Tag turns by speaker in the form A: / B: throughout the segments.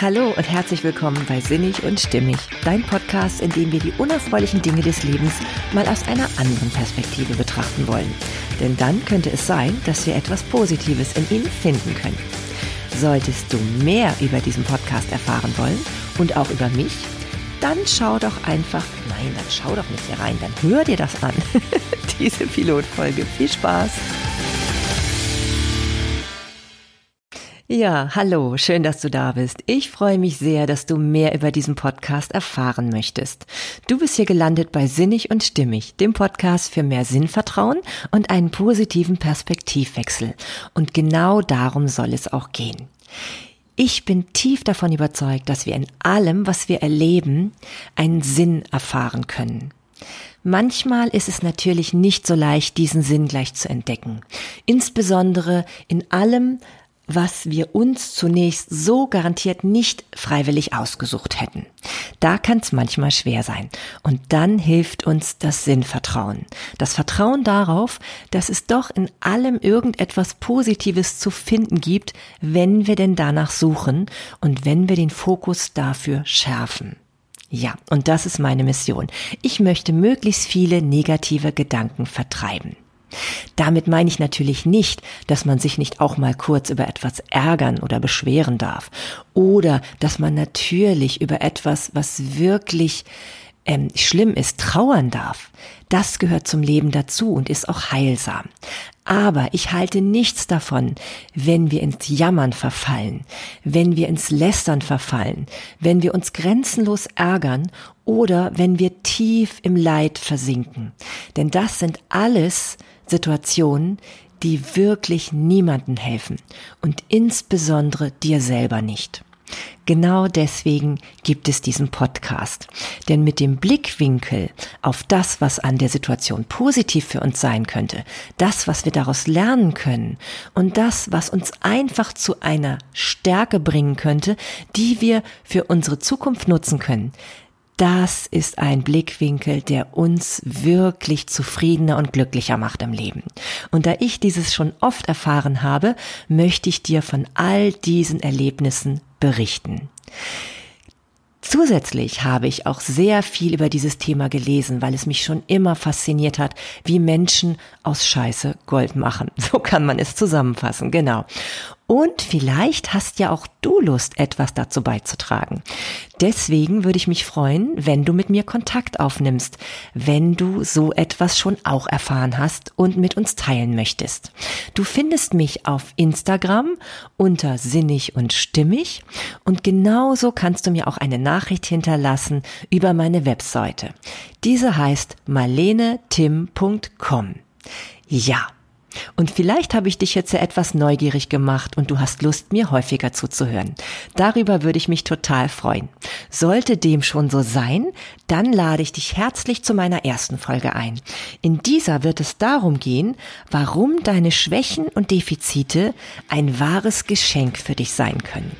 A: Hallo und herzlich willkommen bei Sinnig und Stimmig, dein Podcast, in dem wir die unerfreulichen Dinge des Lebens mal aus einer anderen Perspektive betrachten wollen. Denn dann könnte es sein, dass wir etwas Positives in ihnen finden können. Solltest du mehr über diesen Podcast erfahren wollen und auch über mich, dann schau doch einfach, nein, dann schau doch nicht hier rein, dann hör dir das an. Diese Pilotfolge. Viel Spaß! Ja, hallo, schön, dass du da bist. Ich freue mich sehr, dass du mehr über diesen Podcast erfahren möchtest. Du bist hier gelandet bei Sinnig und Stimmig, dem Podcast für mehr Sinnvertrauen und einen positiven Perspektivwechsel. Und genau darum soll es auch gehen. Ich bin tief davon überzeugt, dass wir in allem, was wir erleben, einen Sinn erfahren können. Manchmal ist es natürlich nicht so leicht, diesen Sinn gleich zu entdecken. Insbesondere in allem, was wir uns zunächst so garantiert nicht freiwillig ausgesucht hätten. Da kann es manchmal schwer sein. Und dann hilft uns das Sinnvertrauen. Das Vertrauen darauf, dass es doch in allem irgendetwas Positives zu finden gibt, wenn wir denn danach suchen und wenn wir den Fokus dafür schärfen. Ja, und das ist meine Mission. Ich möchte möglichst viele negative Gedanken vertreiben. Damit meine ich natürlich nicht, dass man sich nicht auch mal kurz über etwas ärgern oder beschweren darf. Oder dass man natürlich über etwas, was wirklich ähm, schlimm ist, trauern darf. Das gehört zum Leben dazu und ist auch heilsam. Aber ich halte nichts davon, wenn wir ins Jammern verfallen, wenn wir ins Lästern verfallen, wenn wir uns grenzenlos ärgern oder wenn wir tief im Leid versinken. Denn das sind alles Situationen, die wirklich niemanden helfen und insbesondere dir selber nicht. Genau deswegen gibt es diesen Podcast. Denn mit dem Blickwinkel auf das, was an der Situation positiv für uns sein könnte, das, was wir daraus lernen können und das, was uns einfach zu einer Stärke bringen könnte, die wir für unsere Zukunft nutzen können, das ist ein Blickwinkel, der uns wirklich zufriedener und glücklicher macht im Leben. Und da ich dieses schon oft erfahren habe, möchte ich dir von all diesen Erlebnissen berichten. Zusätzlich habe ich auch sehr viel über dieses Thema gelesen, weil es mich schon immer fasziniert hat, wie Menschen aus Scheiße Gold machen. So kann man es zusammenfassen, genau. Und vielleicht hast ja auch du Lust, etwas dazu beizutragen. Deswegen würde ich mich freuen, wenn du mit mir Kontakt aufnimmst, wenn du so etwas schon auch erfahren hast und mit uns teilen möchtest. Du findest mich auf Instagram unter sinnig und stimmig und genauso kannst du mir auch eine Nachricht hinterlassen über meine Webseite. Diese heißt marlenetim.com. Ja. Und vielleicht habe ich dich jetzt ja etwas neugierig gemacht und du hast Lust, mir häufiger zuzuhören. Darüber würde ich mich total freuen. Sollte dem schon so sein, dann lade ich dich herzlich zu meiner ersten Folge ein. In dieser wird es darum gehen, warum deine Schwächen und Defizite ein wahres Geschenk für dich sein können.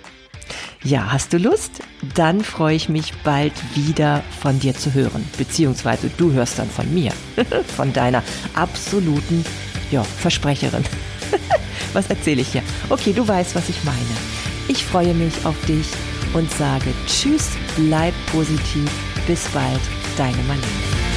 A: Ja, hast du Lust? Dann freue ich mich bald wieder von dir zu hören. Beziehungsweise du hörst dann von mir. von deiner absoluten ja, Versprecherin. was erzähle ich hier? Okay, du weißt, was ich meine. Ich freue mich auf dich und sage Tschüss, bleib positiv. Bis bald, deine Marlene.